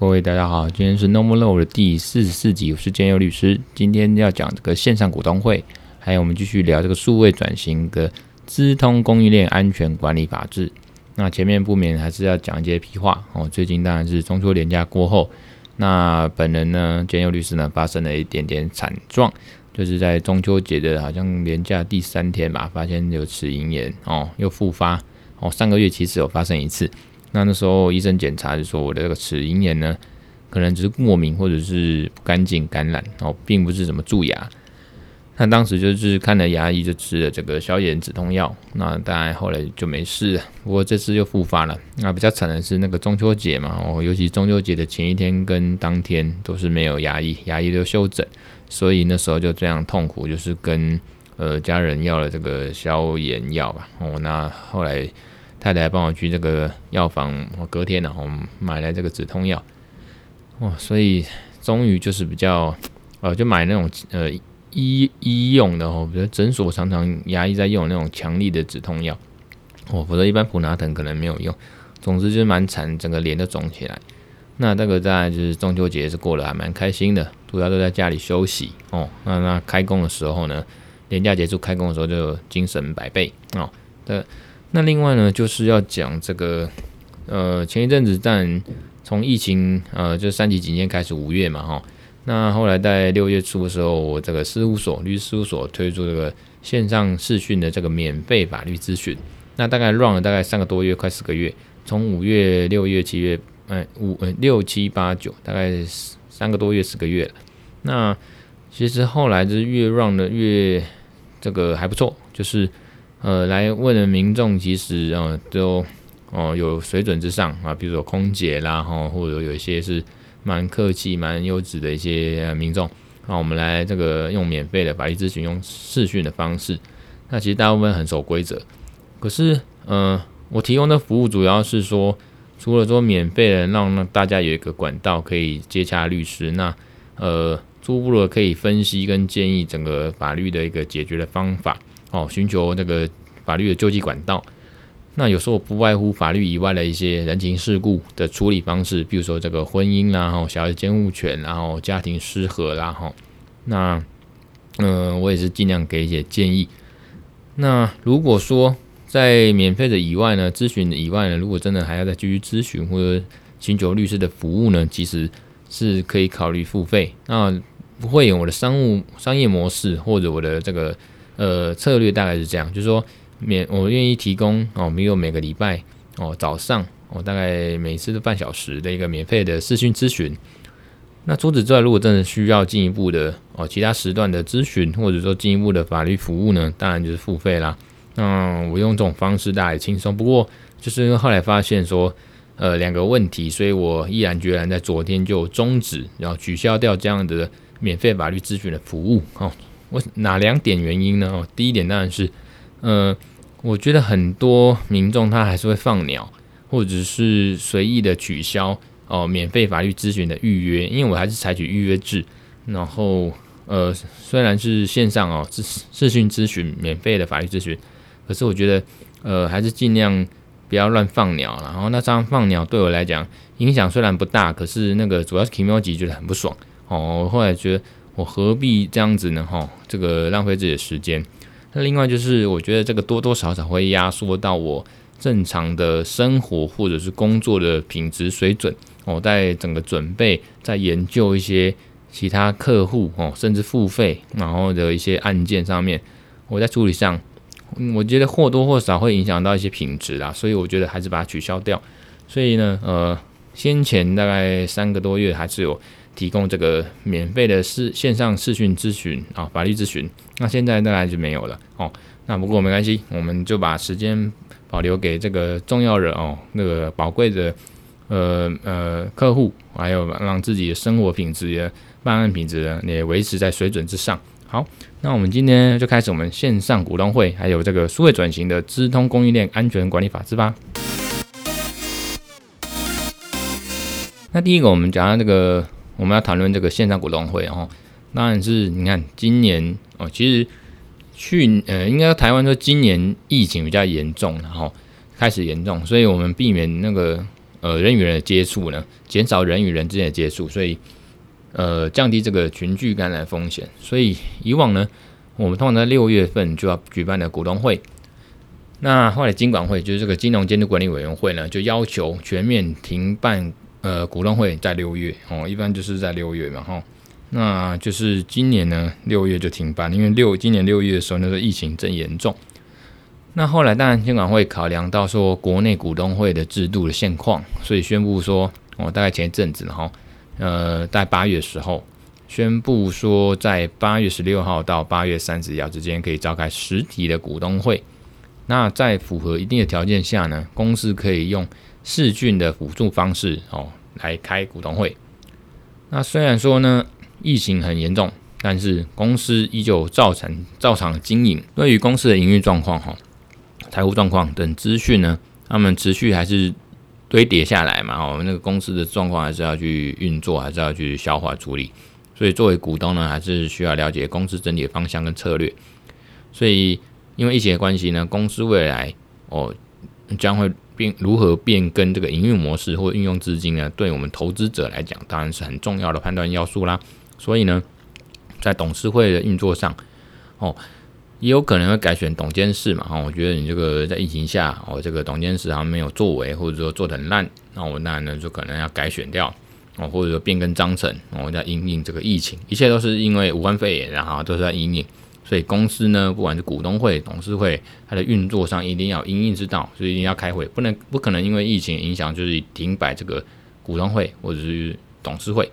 各位大家好，今天是 No More Law 的第四十四集，我是建佑律师。今天要讲这个线上股东会，还有我们继续聊这个数位转型的资通供应链安全管理法制。那前面不免还是要讲一些屁话哦。最近当然是中秋连假过后，那本人呢，建佑律师呢，发生了一点点惨状，就是在中秋节的好像连假第三天吧，发现有齿龈炎哦，又复发哦。上个月其实有发生一次。那那时候医生检查就说我的这个齿龈炎呢，可能只是过敏或者是不干净感染哦，并不是什么蛀牙。那当时就是看了牙医，就吃了这个消炎止痛药。那当然后来就没事了，不过这次又复发了。那比较惨的是那个中秋节嘛，哦，尤其中秋节的前一天跟当天都是没有牙医，牙医都休整，所以那时候就这样痛苦，就是跟呃家人要了这个消炎药吧。哦，那后来。太太帮我去这个药房，我隔天然后买来这个止痛药，哇，所以终于就是比较，呃，就买那种呃医医用的哦，比如诊所常常牙医在用那种强力的止痛药，哦，否则一般普拿疼可能没有用。总之就是蛮惨，整个脸都肿起来。那这个在就是中秋节是过得还蛮开心的，主要都在家里休息哦。那那开工的时候呢，年假结束开工的时候就精神百倍哦。的。那另外呢，就是要讲这个，呃，前一阵子但从疫情，呃，就三级警戒开始，五月嘛，哈，那后来在六月初的时候，我这个事务所律师事务所推出这个线上视讯的这个免费法律咨询，那大概 run 了大概三个多月，快四个月，从五月、六月、七月，哎，五六七八九，大概三个多月，四个月了。那其实后来就是越 run 的越这个还不错，就是。呃，来问的民众其实呃都哦、有水准之上啊，比如说空姐啦哈，或者有一些是蛮客气、蛮优质的一些民众，那我们来这个用免费的法律咨询，用视讯的方式，那其实大部分很守规则。可是呃，我提供的服务主要是说，除了说免费的，让大家有一个管道可以接洽律师，那呃，初步的可以分析跟建议整个法律的一个解决的方法。哦，寻求那个法律的救济管道，那有时候不外乎法律以外的一些人情世故的处理方式，比如说这个婚姻啦，然后小孩监护权，然后家庭失和啦，哈，那嗯、我也是尽量给一些建议。那如果说在免费的以外呢，咨询以外呢，如果真的还要再继续咨询或者寻求律师的服务呢，其实是可以考虑付费。那不会有我的商务商业模式或者我的这个。呃，策略大概是这样，就是说免我愿意提供哦，比如每个礼拜哦早上哦大概每次都半小时的一个免费的视讯咨询。那除此之外，如果真的需要进一步的哦其他时段的咨询，或者说进一步的法律服务呢，当然就是付费啦。那我用这种方式大概轻松，不过就是因为后来发现说呃两个问题，所以我毅然决然在昨天就终止，然后取消掉这样的免费法律咨询的服务哦。我哪两点原因呢？哦，第一点当然是，呃，我觉得很多民众他还是会放鸟，或者是随意的取消哦免费法律咨询的预约，因为我还是采取预约制。然后，呃，虽然是线上哦视视讯咨询免费的法律咨询，可是我觉得，呃，还是尽量不要乱放鸟。然后那这样放鸟对我来讲影响虽然不大，可是那个主要是 Kimoji 觉得很不爽哦。我后来觉得。我何必这样子呢？哈，这个浪费自己的时间。那另外就是，我觉得这个多多少少会压缩到我正常的生活或者是工作的品质水准。我在整个准备，在研究一些其他客户哦，甚至付费然后的一些案件上面，我在处理上，我觉得或多或少会影响到一些品质啦。所以我觉得还是把它取消掉。所以呢，呃，先前大概三个多月还是有。提供这个免费的视线上视讯咨询啊，法律咨询。那现在大概就没有了哦。那不过没关系，我们就把时间保留给这个重要人哦，那个宝贵的呃呃客户，还有让自己的生活品质的办案品质也维持在水准之上。好，那我们今天就开始我们线上股东会，还有这个数位转型的资通供应链安全管理法制吧。那第一个，我们讲到这个。我们要谈论这个线上股东会，哦，当然是你看今年哦，其实去呃，应该台湾说今年疫情比较严重，然后开始严重，所以我们避免那个呃人与人的接触呢，减少人与人之间的接触，所以呃降低这个群聚感染风险。所以以往呢，我们通常在六月份就要举办的股东会，那后来金管会就是这个金融监督管理委员会呢，就要求全面停办呃股东会在六月哦，一般就是在六月嘛哈。那就是今年呢，六月就停办，因为六今年六月的时候，那个疫情正严重。那后来当然监管会考量到说国内股东会的制度的现况，所以宣布说，哦，大概前一阵子哈，呃，在八月时候宣布说，在八月十六号到八月三十一号之间可以召开实体的股东会。那在符合一定的条件下呢，公司可以用视讯的辅助方式哦来开股东会。那虽然说呢，疫情很严重，但是公司依旧照常照常经营。对于公司的营运状况、哈财务状况等资讯呢，他们持续还是堆叠下来嘛。哦，那个公司的状况还是要去运作，还是要去消化处理。所以作为股东呢，还是需要了解公司整体的方向跟策略。所以因为疫情的关系呢，公司未来哦将会变如何变更这个营运模式或运用资金呢？对我们投资者来讲，当然是很重要的判断要素啦。所以呢，在董事会的运作上，哦，也有可能会改选董监事嘛。哦，我觉得你这个在疫情下，哦，这个董监事好像没有作为，或者说做得很烂，那我那呢就可能要改选掉，哦，或者说变更章程，哦，在因应这个疫情，一切都是因为武汉肺炎，然后都是在因应。所以公司呢，不管是股东会、董事会，它的运作上一定要因应之道，所以一定要开会，不能不可能因为疫情影响就是停摆这个股东会或者是董事会。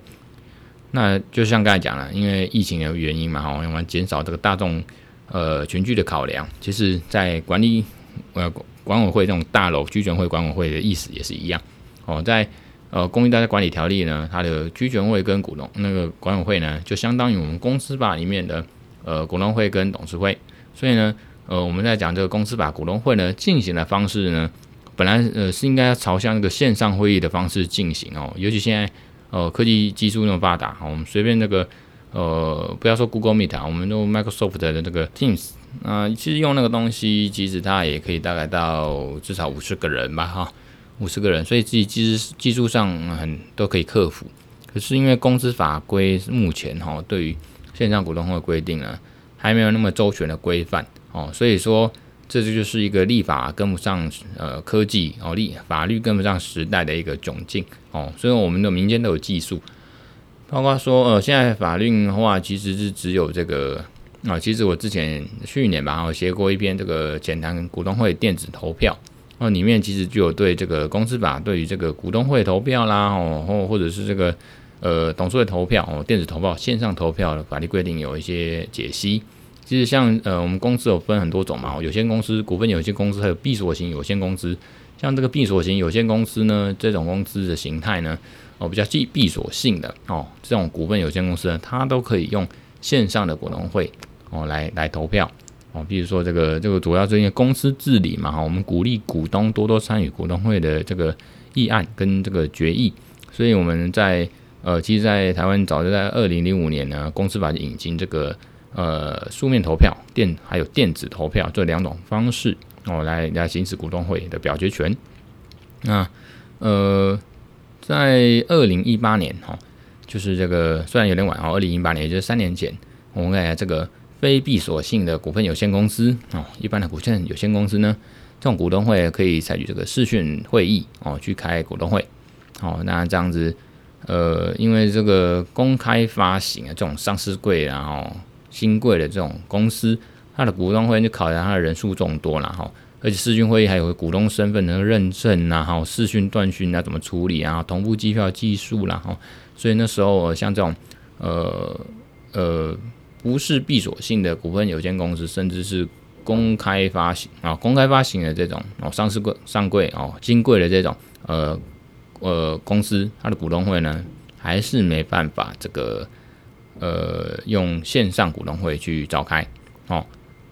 那就像刚才讲了，因为疫情的原因嘛，哈，我们减少这个大众呃群聚的考量。其实，在管理呃管委会这种大楼居权会管委会的意思也是一样哦。在呃公益大厦管理条例呢，它的居权会跟股东那个管委会呢，就相当于我们公司吧里面的呃股东会跟董事会。所以呢，呃我们在讲这个公司法股东会呢进行的方式呢，本来呃是应该要朝向那个线上会议的方式进行哦，尤其现在。呃，科技技术那么发达，我们随便那个，呃，不要说 Google Meet 啊，我们用 Microsoft 的那个 Teams 啊，其实用那个东西，其实它也可以大概到至少五十个人吧，哈，五十个人，所以自己技术技术上很都可以克服。可是因为公司法规目前哈，对于线上股东会规定呢，还没有那么周全的规范哦，所以说。这就是一个立法跟不上呃科技哦，立法律跟不上时代的一个窘境哦，所以我们的民间都有技术，包括说呃现在法律的话其实是只有这个啊、哦，其实我之前去年吧，我写过一篇这个浅谈股东会电子投票，哦里面其实就有对这个公司法对于这个股东会投票啦哦或或者是这个呃董事会投票哦电子投票线上投票的法律规定有一些解析。其实像呃，我们公司有分很多种嘛，有限公司、股份有限公司，还有闭锁型有限公司。像这个闭锁型有限公司呢，这种公司的形态呢，哦，比较既闭锁性的哦，这种股份有限公司呢，它都可以用线上的股东会哦来来投票哦。比如说这个这个主要是因为公司治理嘛，哈，我们鼓励股东多多参与股东会的这个议案跟这个决议，所以我们在呃，其实，在台湾早就在二零零五年呢，公司法引进这个。呃，书面投票、电还有电子投票这两种方式哦，来来行使股东会的表决权。那呃，在二零一八年哈、哦，就是这个虽然有点晚哦，二零一八年也就是三年前，我们看一下这个非闭锁性的股份有限公司哦，一般的股份有限公司呢，这种股东会可以采取这个视讯会议哦，去开股东会哦。那这样子，呃，因为这个公开发行啊，这种上市柜然后。新贵的这种公司，它的股东会就考量它的人数众多了哈，而且视讯会议还有股东身份的认证呐，哈，视讯断讯啊怎么处理啊，同步计票技术啦哈，所以那时候像这种呃呃不是闭锁性的股份有限公司，甚至是公开发行啊，公开发行的这种哦，上市柜上柜哦，新贵的这种呃呃公司，它的股东会呢还是没办法这个。呃，用线上股东会去召开，哦，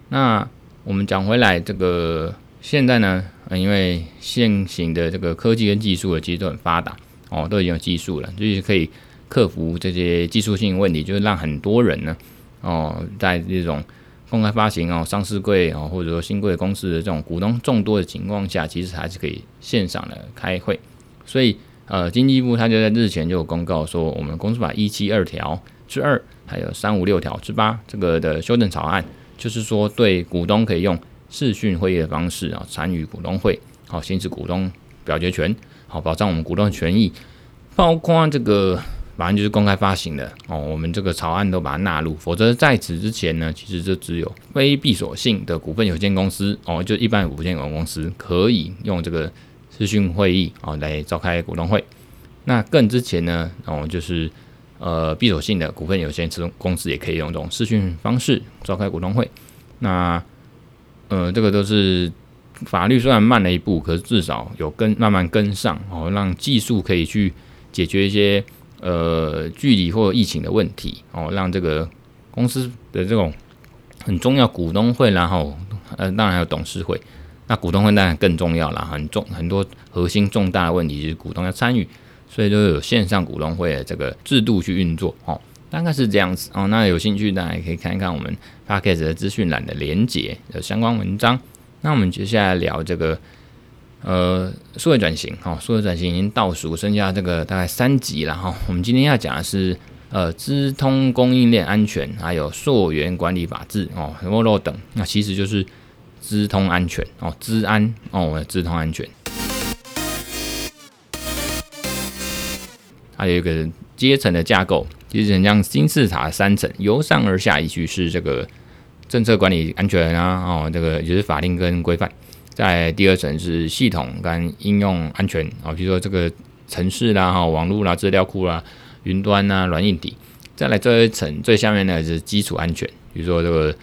那我们讲回来，这个现在呢，因为现行的这个科技跟技术的其实都很发达，哦，都已经有技术了，就是可以克服这些技术性问题，就是让很多人呢，哦，在这种公开发行哦，上市柜哦，或者说新贵公司的这种股东众多的情况下，其实还是可以线上的开会，所以呃，经济部他就在日前就有公告说，我们公司法一七二条之二，还有三五六条之八这个的修正草案，就是说对股东可以用视讯会议的方式啊参与股东会，好行使股东表决权，好保障我们股东的权益，包括这个。反正就是公开发行的哦，我们这个草案都把它纳入，否则在此之前呢，其实就只有非闭锁性的股份有限公司哦，就一般的股份有限公司可以用这个视讯会议哦来召开股东会。那更之前呢，哦就是呃闭锁性的股份有限公司也可以用这种视讯方式召开股东会。那呃这个都是法律虽然慢了一步，可是至少有跟慢慢跟上哦，让技术可以去解决一些。呃，距离或疫情的问题哦，让这个公司的这种很重要股东会，然后呃，当然还有董事会。那股东会当然更重要了，很重很多核心重大的问题就是股东要参与，所以就有线上股东会的这个制度去运作哦，大概是这样子哦。那有兴趣大家可以看一看我们 Podcast 的资讯栏的连结的相关文章。那我们接下来聊这个。呃，数位转型，哈，数位转型已经倒数，剩下这个大概三集了，哈。我们今天要讲的是，呃，资通供应链安全，还有溯源管理法制，哦，什么漏等，那其实就是资通安全，哦，资安，哦，资通安全。还有一个阶层的架构，其实很像金字塔三层，由上而下，一句是这个政策管理安全啊，哦，这个也就是法令跟规范。在第二层是系统跟应用安全啊，比如说这个城市啦、哈网络啦、资料库啦、云端呐、软硬体。再来这一层最下面呢是基础安全，比如说这个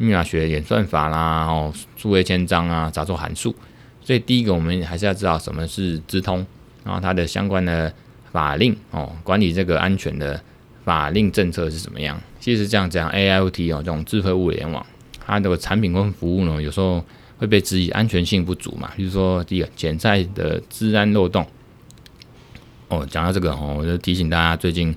密码学演算法啦、哦数位签章啊、杂作函数。所以第一个我们还是要知道什么是资通，然后它的相关的法令哦，管理这个安全的法令政策是怎么样。其实这样讲，AIoT 哦这种智慧物联网，它的产品跟服务呢，有时候。会被质疑安全性不足嘛？比如说第一个潜在的资安漏洞。哦，讲到这个哦，我就提醒大家，最近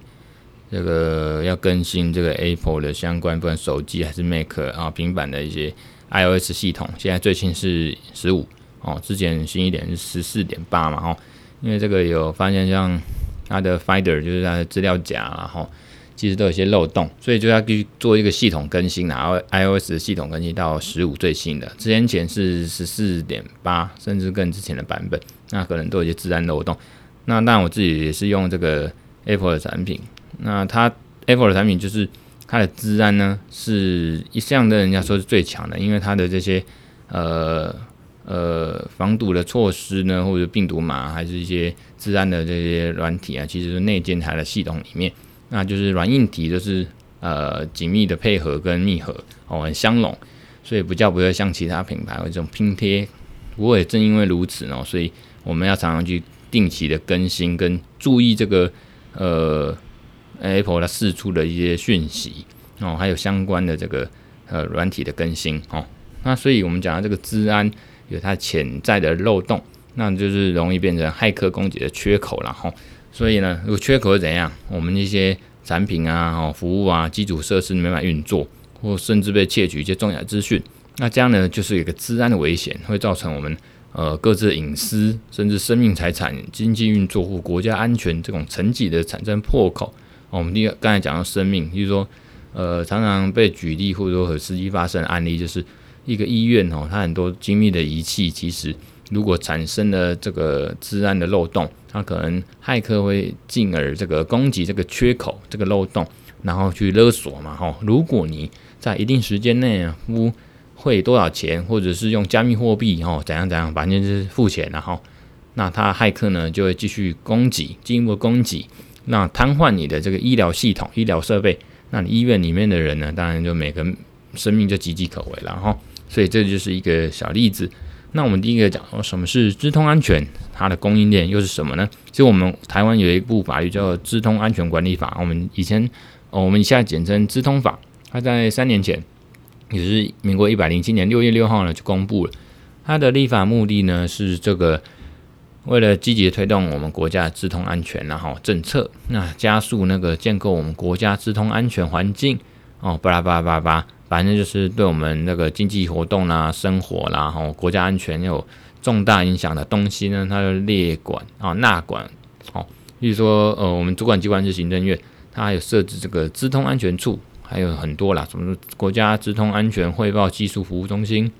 这个要更新这个 Apple 的相关，不管手机还是 Mac 啊、平板的一些 iOS 系统，现在最新是十五哦，之前新一点是十四点八嘛，哦，因为这个有发现像它的 Finder 就是它的资料夹，然后。其实都有一些漏洞，所以就要去做一个系统更新，然后 iOS 系统更新到十五最新的，之前前是十四点八，甚至更之前的版本，那可能都有一些自然漏洞。那当然我自己也是用这个 Apple 的产品，那它 Apple 的产品就是它的治安呢是一向的人家说是最强的，因为它的这些呃呃防堵的措施呢，或者病毒码还是一些治安的这些软体啊，其实是内建它的系统里面。那就是软硬体都是呃紧密的配合跟密合哦，很相容，所以不叫不会像其他品牌这种拼贴。不过也正因为如此哦，所以我们要常常去定期的更新跟注意这个呃 Apple 它释出的一些讯息哦，还有相关的这个呃软体的更新哦。那所以我们讲到这个资安有它潜在的漏洞，那就是容易变成骇客攻击的缺口了哈。所以呢，如果缺口是怎样？我们一些产品啊、哦服务啊、基础设施没办法运作，或甚至被窃取一些重要资讯，那这样呢，就是有一个资安的危险，会造成我们呃各自的隐私，甚至生命财产、经济运作或国家安全这种层级的产生破口。我们第刚才讲到生命，就是说呃常常被举例或者说和实际发生的案例，就是一个医院哦，它很多精密的仪器，其实如果产生了这个治安的漏洞。它可能骇客会进而这个攻击这个缺口、这个漏洞，然后去勒索嘛，吼。如果你在一定时间内啊付汇多少钱，或者是用加密货币，吼，怎样怎样，反正就是付钱，然后那他骇客呢就会继续攻击，进一步攻击，那瘫痪你的这个医疗系统、医疗设备，那你医院里面的人呢，当然就每个生命就岌岌可危了，哈。所以这就是一个小例子。那我们第一个讲什么是资通安全，它的供应链又是什么呢？其实我们台湾有一部法律叫《资通安全管理法》，我们以前，我们以下简称资通法。它在三年前，也就是民国一百零七年六月六号呢就公布了。它的立法目的呢是这个，为了积极推动我们国家的资通安全，然后政策，那加速那个建构我们国家资通安全环境哦，巴拉巴拉巴拉。反正就是对我们那个经济活动啦、生活啦、然后国家安全有重大影响的东西呢，它的列管啊、纳管，哦，比如说呃，我们主管机关是行政院，它还有设置这个资通安全处，还有很多啦，什么国家资通安全汇报技术服务中心。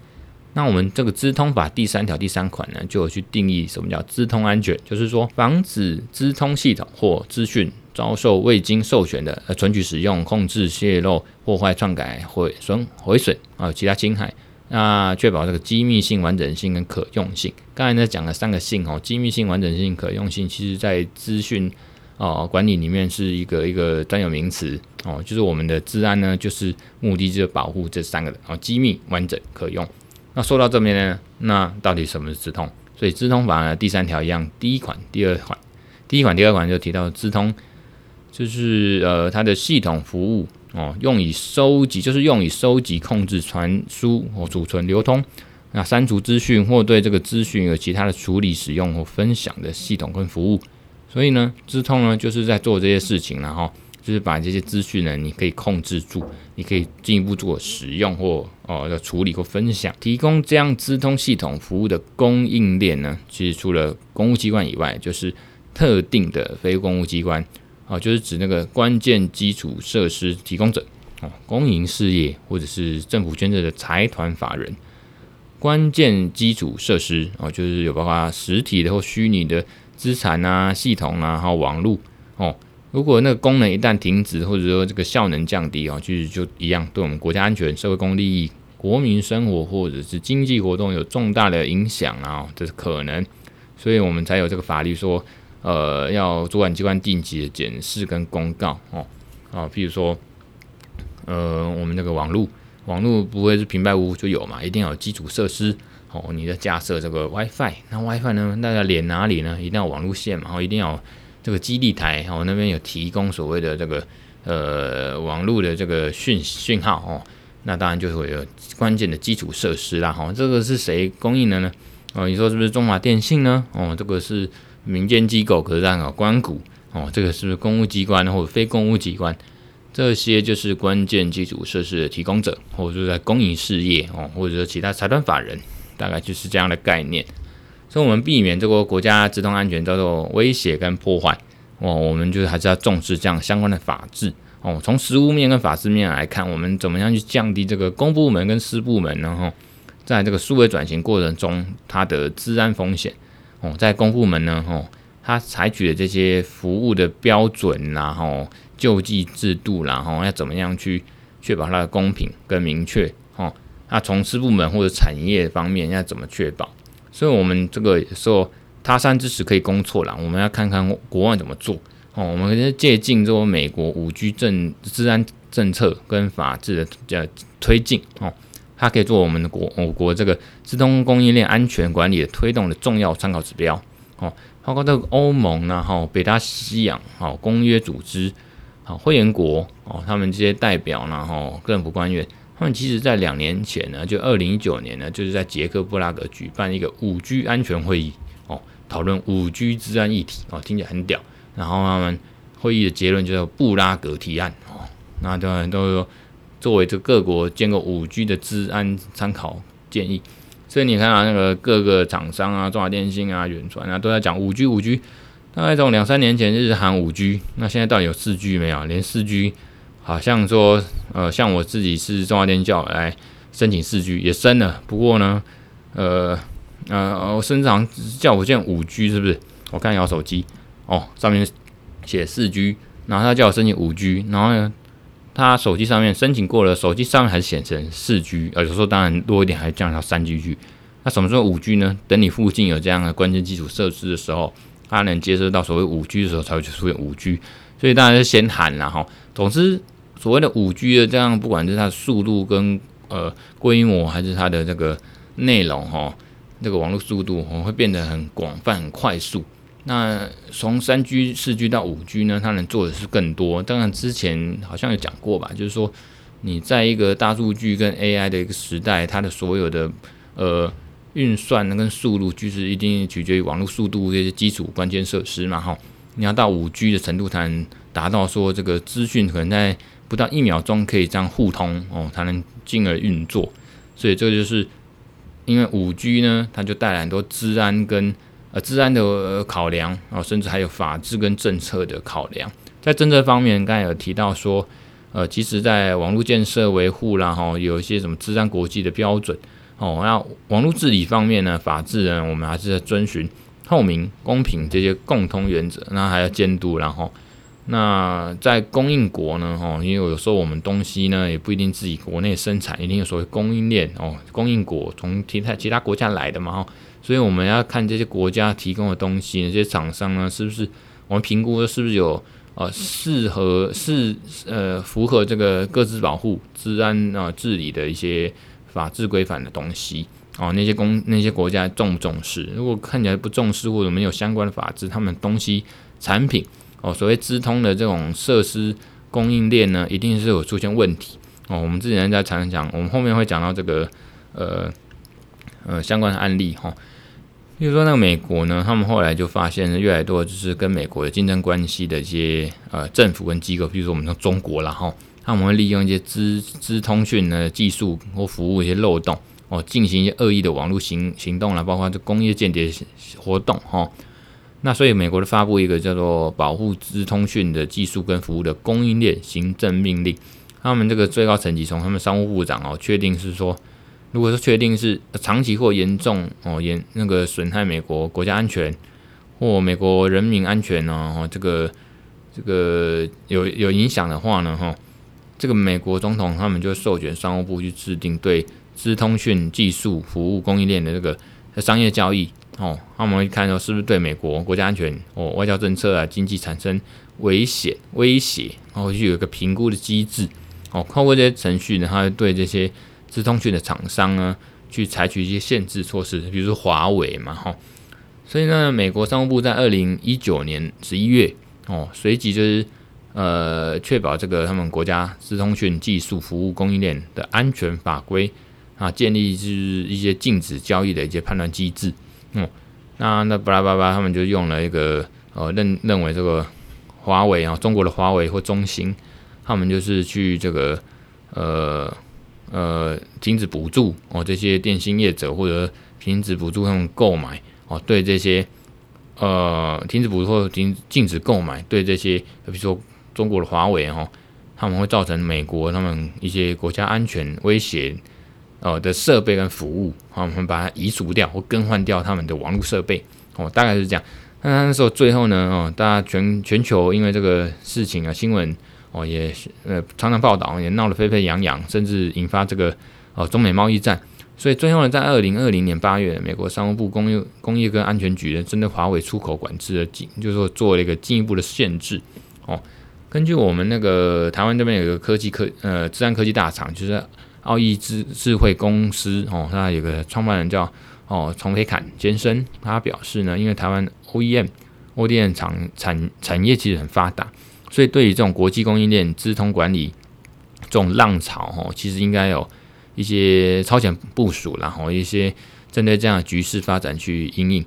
那我们这个资通法第三条第三款呢，就有去定义什么叫资通安全，就是说防止资通系统或资讯遭受未经授权的呃存取、使用、控制、泄露、破坏、篡改、毁损、毁损啊其他侵害，那确保这个机密性、完整性跟可用性。刚才呢讲了三个性哦，机密性、完整性、可用性，其实在资讯哦管理里面是一个一个专有名词哦，就是我们的治安呢，就是目的就是保护这三个的哦，机密、完整、可用。那说到这边呢，那到底什么是资通？所以资通法呢，第三条一样，第一款、第二款，第一款、第二款就提到资通，就是呃它的系统服务哦，用以收集，就是用以收集、控制、传输或储存、流通，那删除资讯或对这个资讯有其他的处理、使用或分享的系统跟服务。所以呢，资通呢就是在做这些事情，然后。就是把这些资讯呢，你可以控制住，你可以进一步做使用或哦的处理或分享。提供这样资通系统服务的供应链呢，其实除了公务机关以外，就是特定的非公务机关哦，就是指那个关键基础设施提供者哦，公营事业或者是政府捐赠的财团法人。关键基础设施哦，就是有包括实体的或虚拟的资产啊、系统啊，还有网络哦。如果那个功能一旦停止，或者说这个效能降低哦，其实就一样，对我们国家安全、社会公利益、国民生活或者是经济活动有重大的影响啊，这是可能，所以我们才有这个法律说，呃，要主管机关定期的检视跟公告哦，啊，譬如说，呃，我们那个网络，网络不会是平白无故就有嘛，一定要有基础设施哦，你的架设这个 WiFi，那 WiFi 呢，大家连哪里呢？一定要网络线嘛，然后一定要。这个基地台哦，那边有提供所谓的这个呃网络的这个讯讯号哦，那当然就会有关键的基础设施啦哈。这个是谁供应的呢？哦，你说是不是中华电信呢？哦，这个是民间机构，可是这样啊，官股哦，这个是不是公务机关或者非公务机关？这些就是关键基础设施的提供者，或者说在公营事业哦，或者说其他财团法人，大概就是这样的概念。所以，我们避免这个国家资通安全遭受威胁跟破坏哦，我们就是还是要重视这样相关的法制哦。从实务面跟法制面来看，我们怎么样去降低这个公部门跟私部门，然后在这个数位转型过程中，它的治安风险哦，在公部门呢，哦，它采取的这些服务的标准，然后救济制度，然后要怎么样去确保它的公平跟明确哦？那从私部门或者产业方面要怎么确保？所以，我们这个时候他山之石可以攻错了，我们要看看国外怎么做哦。我们借鉴这个美国五 G 政治安政策跟法制的这推进哦，它可以做我们的国我国这个资通供应链安全管理的推动的重要参考指标哦。包括这个欧盟呢，哈，北大西洋好公约组织好会员国哦，他们这些代表呢，哈，政府官员。他们其实，在两年前呢，就二零一九年呢，就是在捷克布拉格举办一个五 G 安全会议哦，讨论五 G 治安议题哦，听起来很屌。然后他们会议的结论就是布拉格提案哦，那当然都说作为这各国建构五 G 的治安参考建议。所以你看啊，那个各个厂商啊，中华电信啊、远传啊，都在讲五 G，五 G。大概从两三年前就是喊五 G，那现在到底有四 G 没有？连四 G。好像说，呃，像我自己是中华电叫来申请四 G 也申了，不过呢，呃，呃，我身上叫我建五 G 是不是？我看一下手机，哦，上面写四 G，然后他叫我申请五 G，然后呢，他手机上面申请过了，手机上面还是显示四 G，呃，有时候当然多一点还降到三 G。那什么时候五 G 呢？等你附近有这样的关键基础设施的时候，它能接收到所谓五 G 的时候，才会出现五 G。所以当然是先喊了哈，总之。所谓的五 G 的这样，不管是它的速度跟呃规模，还是它的这个内容哈，这个网络速度哦会变得很广泛、很快速。那从三 G、四 G 到五 G 呢，它能做的是更多。当然之前好像有讲过吧，就是说你在一个大数据跟 AI 的一个时代，它的所有的呃运算跟速度，就是一定取决于网络速度这些基础关键设施嘛哈。你要到五 G 的程度，才能达到说这个资讯可能在不到一秒钟可以这样互通哦，才能进而运作。所以这个就是因为五 G 呢，它就带来很多治安跟呃治安的考量哦，甚至还有法治跟政策的考量。在政策方面，刚才有提到说，呃，其实在网络建设维护啦，哈，有一些什么治安国际的标准哦。那网络治理方面呢，法治呢，我们还是在遵循透明、公平这些共通原则。那还要监督，然后。那在供应国呢，哦，因为有时候我们东西呢也不一定自己国内生产，一定有所谓供应链哦，供应国从其他其他国家来的嘛，哦所以我们要看这些国家提供的东西，这些厂商呢是不是我们评估的是不是有呃适合是呃符合这个各自保护、治安啊、呃、治理的一些法制规范的东西哦，那些公那些国家重不重视？如果看起来不重视或者没有相关的法制，他们东西产品。哦，所谓资通的这种设施供应链呢，一定是有出现问题哦。我们之前在常常讲，我们后面会讲到这个呃呃相关的案例哈。比如说那个美国呢，他们后来就发现越来越多就是跟美国的竞争关系的一些呃政府跟机构，比如说我们说中国啦哈，他们会利用一些资资通讯的技术或服务一些漏洞哦，进行一些恶意的网络行行动啦，包括这工业间谍活动哈。那所以，美国的发布一个叫做《保护资通讯的技术跟服务的供应链行政命令》，他们这个最高层级从他们商务部长哦确定是说，如果是确定是长期或严重哦严那个损害美国国家安全或美国人民安全呢，哦这个这个有有影响的话呢，哈，这个美国总统他们就授权商务部去制定对资通讯技术服务供应链的这个商业交易。哦，那我们会看到是不是对美国国家安全、哦外交政策啊、经济产生危险威胁，然后就有一个评估的机制。哦，透过这些程序呢，它会对这些资通讯的厂商呢，去采取一些限制措施，比如说华为嘛，哈、哦。所以呢，美国商务部在二零一九年十一月，哦，随即就是呃，确保这个他们国家资通讯技术服务供应链的安全法规啊，建立就是一些禁止交易的一些判断机制。嗯，那那巴拉巴拉，他们就用了一个呃认认为这个华为啊，中国的华为或中兴，他们就是去这个呃呃停止补助哦，这些电信业者或者停止补助他们购买哦，对这些呃停止补助或停禁止购买对这些，比如说中国的华为哈，他们会造成美国他们一些国家安全威胁。哦的设备跟服务，好，我们把它移除掉或更换掉他们的网络设备，哦，大概是这样。那那时候最后呢，哦，大家全全球因为这个事情啊，新闻哦也呃常常报道，也闹得沸沸扬扬，甚至引发这个哦中美贸易战。所以最后呢，在二零二零年八月，美国商务部工业工业跟安全局呢，针对华为出口管制的进，就是说做了一个进一步的限制。哦，根据我们那个台湾这边有个科技科呃资安科技大厂，就是。奥义智智慧公司哦，那有个创办人叫哦丛培侃先生，他表示呢，因为台湾 OEM、ODM 产产产业其实很发达，所以对于这种国际供应链资通管理这种浪潮哦，其实应该有一些超前部署，然后一些针对这样的局势发展去应应，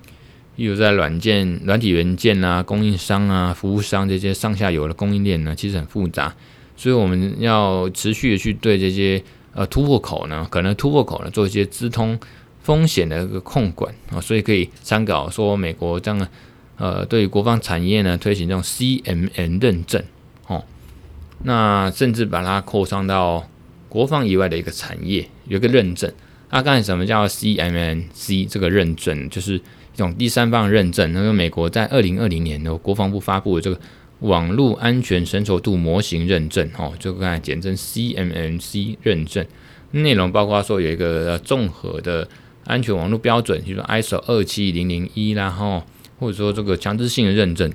例如在软件、软体元件啊、供应商啊、服务商这些上下游的供应链呢，其实很复杂，所以我们要持续的去对这些。呃，突破口呢，可能突破口呢，做一些资通风险的一个控管啊，所以可以参考说美国这样，呃，对于国防产业呢推行这种 CMN 认证哦，那甚至把它扩张到国防以外的一个产业有一个认证。那刚才什么叫 CMNC 这个认证，就是一种第三方认证。那个美国在二零二零年的国防部发布的这个。网络安全成熟度模型认证，哦，就刚才简称 CMMC 认证，内容包括说有一个综合的安全网络标准，比如说 ISO 二七零零一，然后或者说这个强制性的认证，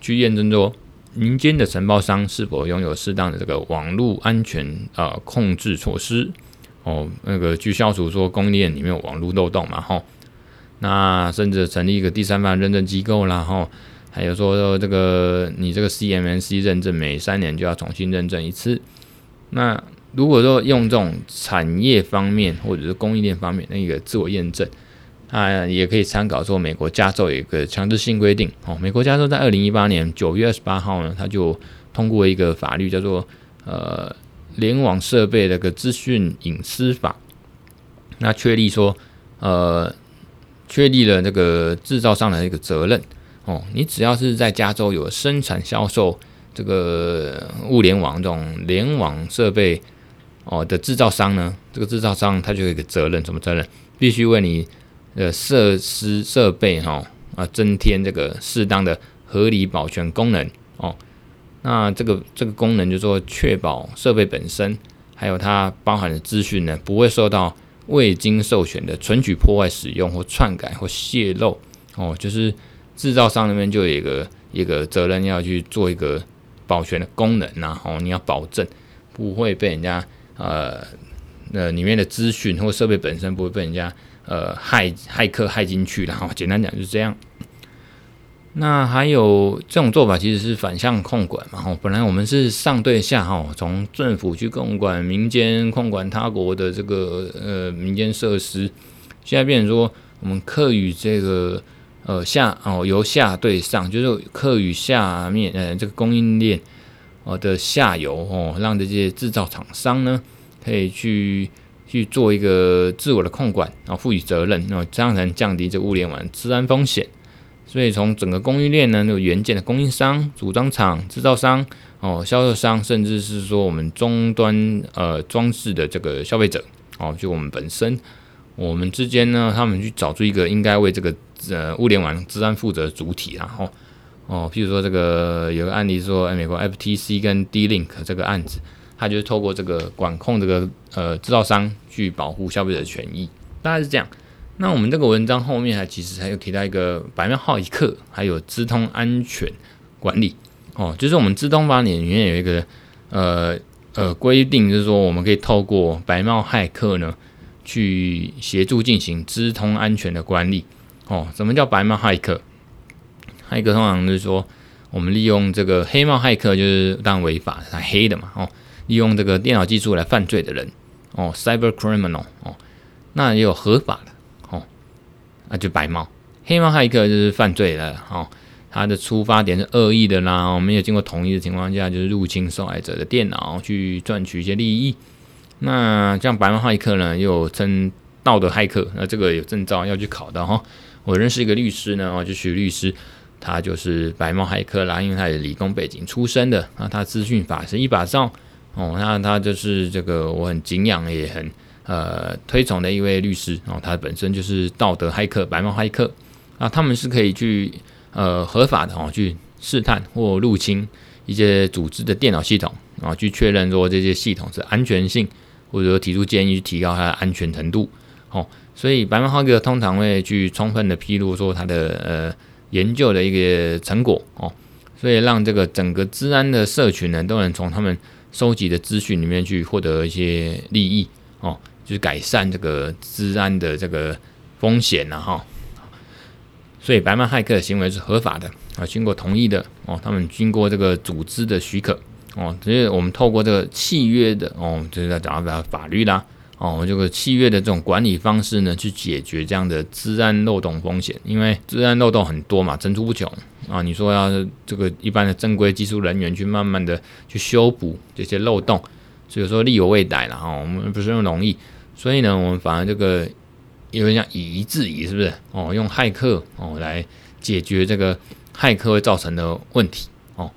去验证说民间的承包商是否拥有适当的这个网络安全啊、呃、控制措施，哦，那个去消除说供应链里面有网络漏洞嘛，吼，那甚至成立一个第三方认证机构啦，吼。还有说这个你这个 CMMC 认证每三年就要重新认证一次。那如果说用这种产业方面或者是供应链方面的一个自我验证，啊，也可以参考说美国加州有一个强制性规定哦。美国加州在二零一八年九月二十八号呢，他就通过一个法律叫做呃联网设备的个资讯隐私法，那确立说呃确立了这个制造商的一个责任哦。你只要是在加州有生产销售这个物联网这种联网设备哦的制造商呢，这个制造商他就有一个责任，什么责任？必须为你的设施设备哈啊增添这个适当的合理保全功能哦。那这个这个功能就是说，确保设备本身还有它包含的资讯呢，不会受到未经授权的存取、破坏、使用或篡改或泄露哦。就是制造商那边就有一个一个责任要去做一个保全的功能呐哦，你要保证不会被人家呃那里面的资讯或设备本身不会被人家呃骇骇客骇进去，然后简单讲就是这样。那还有这种做法其实是反向控管嘛？哦，本来我们是上对下，吼，从政府去控管民间，控管他国的这个呃民间设施，现在变成说我们课与这个呃下哦由下对上，就是客与下面呃这个供应链哦的下游哦，让这些制造厂商呢可以去去做一个自我的控管，然后负起责任，然后这样才能降低这物联网治安风险。所以从整个供应链呢，那个元件的供应商、组装厂、制造商、哦销售商，甚至是说我们终端呃装置的这个消费者，哦就我们本身，我们之间呢，他们去找出一个应该为这个呃物联网治安负责主体，然后哦，譬如说这个有个案例说，美国 FTC 跟 D-Link 这个案子，它就是透过这个管控这个呃制造商去保护消费者的权益，大概是这样。那我们这个文章后面还其实还有提到一个白猫骇客，还有资通安全管理哦，就是我们资通法里面有一个呃呃规定，就是说我们可以透过白猫骇客呢去协助进行资通安全的管理哦。什么叫白猫骇客？骇客通常就是说我们利用这个黑猫骇客，就是当违法，它黑的嘛哦，利用这个电脑技术来犯罪的人哦，cyber criminal 哦，那也有合法的。哦那就白猫，黑猫骇客就是犯罪了哦。他的出发点是恶意的啦，哦，没有经过同意的情况下，就是入侵受害者的电脑去赚取一些利益。那像白猫骇客呢，又称道德骇客，那这个有证照要去考的哈。我认识一个律师呢，哦，就许律师，他就是白猫骇客啦，因为他是理工背景出身的，那他资讯法是一把罩哦，那他就是这个我很敬仰也很。呃，推崇的一位律师哦，他本身就是道德骇客、白猫骇客啊，他们是可以去呃合法的哦去试探或入侵一些组织的电脑系统啊，去确认说这些系统是安全性，或者说提出建议去提高它的安全程度哦。所以白猫骇客通常会去充分的披露说他的呃研究的一个成果哦，所以让这个整个治安的社群呢都能从他们收集的资讯里面去获得一些利益哦。就是改善这个治安的这个风险了哈，所以白猫骇客的行为是合法的啊，经过同意的哦，他们经过这个组织的许可哦，所以我们透过这个契约的哦，就是在讲到法律啦哦，这个契约的这种管理方式呢，去解决这样的治安漏洞风险，因为治安漏洞很多嘛，层出不穷啊，你说要这个一般的正规技术人员去慢慢的去修补这些漏洞，所以说力有未逮了哈，我们不是那么容易。所以呢，我们反而这个有点像以夷制夷，是不是？哦，用骇客哦来解决这个骇客会造成的问题哦。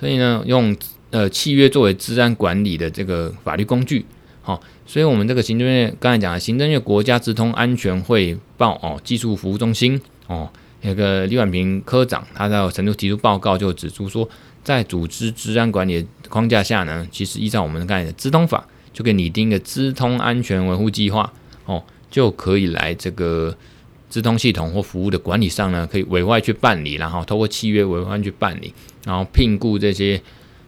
所以呢，用呃契约作为治安管理的这个法律工具，好、哦，所以我们这个行政院刚才讲的行政院国家资通安全汇报哦技术服务中心哦，那个李婉平科长他在成都提出报告就指出说，在组织治安管理的框架下呢，其实依照我们刚才的资通法。就给拟定一个资通安全维护计划哦，就可以来这个资通系统或服务的管理上呢，可以委外去办理，然后透过契约委外去办理，然后聘雇这些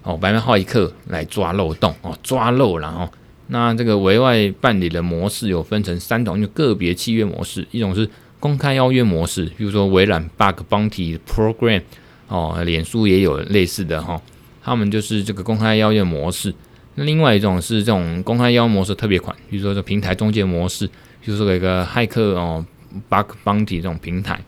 哦白猫骇客来抓漏洞哦，抓漏，然后那这个委外办理的模式有分成三种，就个别契约模式，一种是公开邀约模式，比如说微软 Bug Bounty Program 哦，脸书也有类似的哈、他们就是这个公开邀约模式。那另外一种是这种公开邀约模式特别款，比如说这平台中介模式，就是说一个骇客哦，bug bounty 这种平台。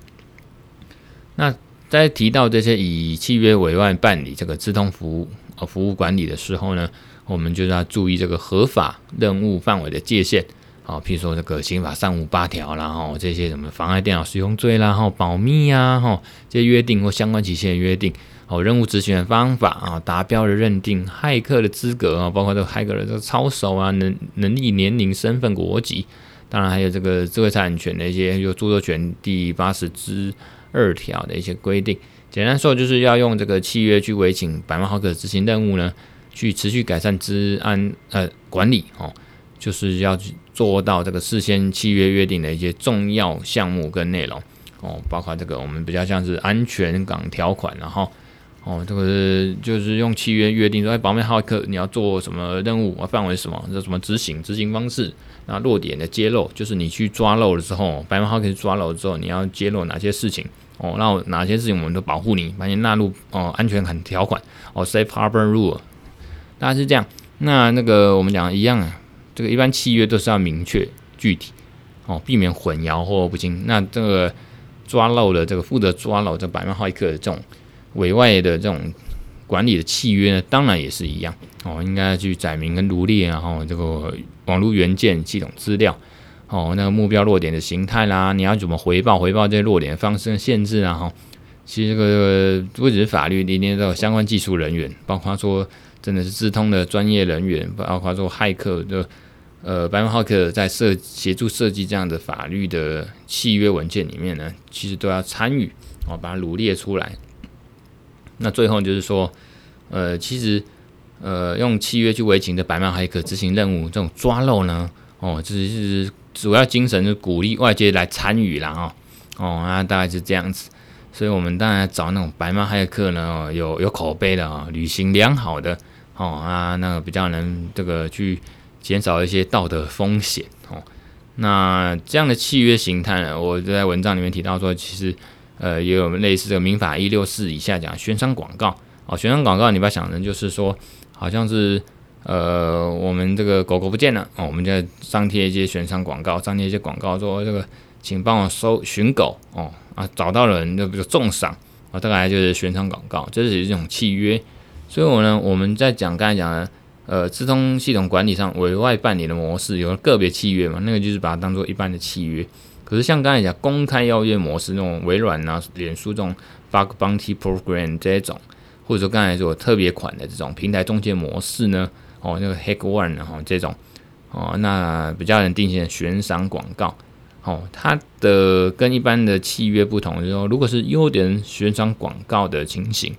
那在提到这些以契约委外办理这个资通服务呃、服务管理的时候呢，我们就是要注意这个合法任务范围的界限好，譬如说这个刑法三五八条，然后这些什么妨碍电脑使用罪啦，然后保密呀，哈，这些约定或相关期限的约定，哦，任务执行的方法啊，达标的认定，骇客的资格啊，包括这个骇客的这个操守啊，能能力、年龄、身份、国籍，当然还有这个智慧产权的一些，有著作权第八十之二条的一些规定。简单说，就是要用这个契约去委请百万豪客执行任务呢，去持续改善治安呃管理哦。就是要去做到这个事先契约约定的一些重要项目跟内容哦，包括这个我们比较像是安全港条款，然后哦，这个是就是用契约约定说，哎，白帽骇客你要做什么任务啊，范围什么，这什么执行执行方式，那落点的揭露，就是你去抓漏了之后，白帽骇客抓漏之后，你要揭露哪些事情哦，那哪些事情我们都保护你，把你纳入哦安全港条款哦，Safe Harbor Rule，大概是这样。那那个我们讲一样啊。这个一般契约都是要明确具体哦，避免混淆或不清。那这个抓漏的这个负责抓漏这百万骇客的这种委外的这种管理的契约呢，当然也是一样哦，应该去载明跟罗列，然后这个网络元件系统资料哦，那个目标落点的形态啦，你要怎么回报回报这些落点方式限制啊哈。其实这个不只是法律，里面都有相关技术人员，包括说真的是智通的专业人员，包括说骇客的。呃，白帽骇客在设协助设计这样的法律的契约文件里面呢，其实都要参与哦，把它罗列出来。那最后就是说，呃，其实呃，用契约去委请的白帽骇客执行任务，这种抓漏呢，哦，就是主要精神是鼓励外界来参与啦，哦，哦，那大概是这样子。所以我们当然找那种白帽骇客呢，有有口碑的啊，履行良好的哦啊，那个比较能这个去。减少一些道德风险哦。那这样的契约形态呢，我就在文章里面提到说，其实呃也有类似这个民法一六四以下讲悬赏广告哦。悬赏广告你不要想成就是说，好像是呃我们这个狗狗不见了哦，我们就张贴一些悬赏广告，张贴一些广告说这个请帮我搜寻狗哦啊，找到了人就比如重赏啊，大概就是悬赏广告，这是一种契约。所以我呢，我们在讲刚才讲的。呃，资通系统管理上委外办理的模式有个别契约嘛，那个就是把它当做一般的契约。可是像刚才讲公开邀约模式那种微软啊、脸书这种 Bug Bounty Program 这种，或者说刚才说特别款的这种平台中介模式呢，哦，那个 Hack One 哈这种，哦，那比较能定性的悬赏广告，哦，它的跟一般的契约不同，就是说如果是优点悬赏广告的情形。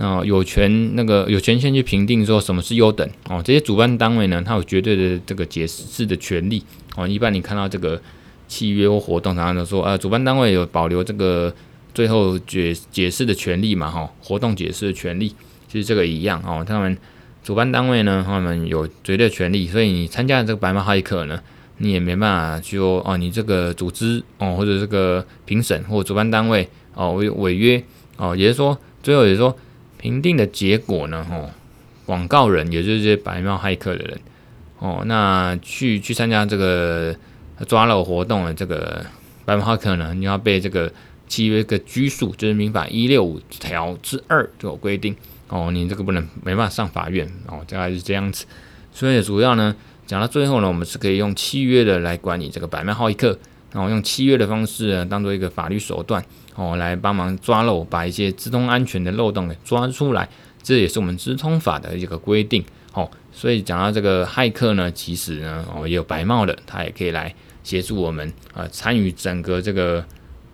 啊，有权那个有权限去评定说什么是优等哦，这些主办单位呢，它有绝对的这个解释的权利哦。一般你看到这个契约或活动，常常都说啊，主办单位有保留这个最后解解释的权利嘛，哈，活动解释的权利，其实这个一样哦。他们主办单位呢，他们有绝对权利，所以你参加这个白马骇客呢，你也没办法说哦，你这个组织哦，或者这个评审或主办单位哦违违约哦，也就是说，最后也是说。评定的结果呢？哦，广告人也就是这些白帽骇客的人哦，那去去参加这个抓漏活动的这个白帽骇客呢，你要被这个契约个拘束，就是民法一六五条之二就有规定哦，你这个不能没办法上法院哦，大概是这样子。所以主要呢，讲到最后呢，我们是可以用契约的来管理这个白帽骇客，然后用契约的方式呢，当做一个法律手段。哦，来帮忙抓漏，把一些资通安全的漏洞给抓出来，这也是我们资通法的一个规定。哦，所以讲到这个骇客呢，其实呢，哦，也有白帽的，他也可以来协助我们啊，参与整个这个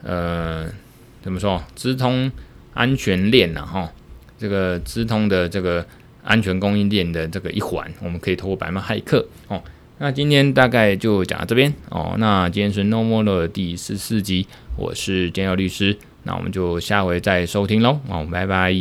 呃，怎么说，资通安全链呐，哈，这个资通的这个安全供应链的这个一环，我们可以透过白帽骇客。哦，那今天大概就讲到这边。哦，那今天是 No More 的第十四集。我是建佑律师，那我们就下回再收听喽，哦，拜拜。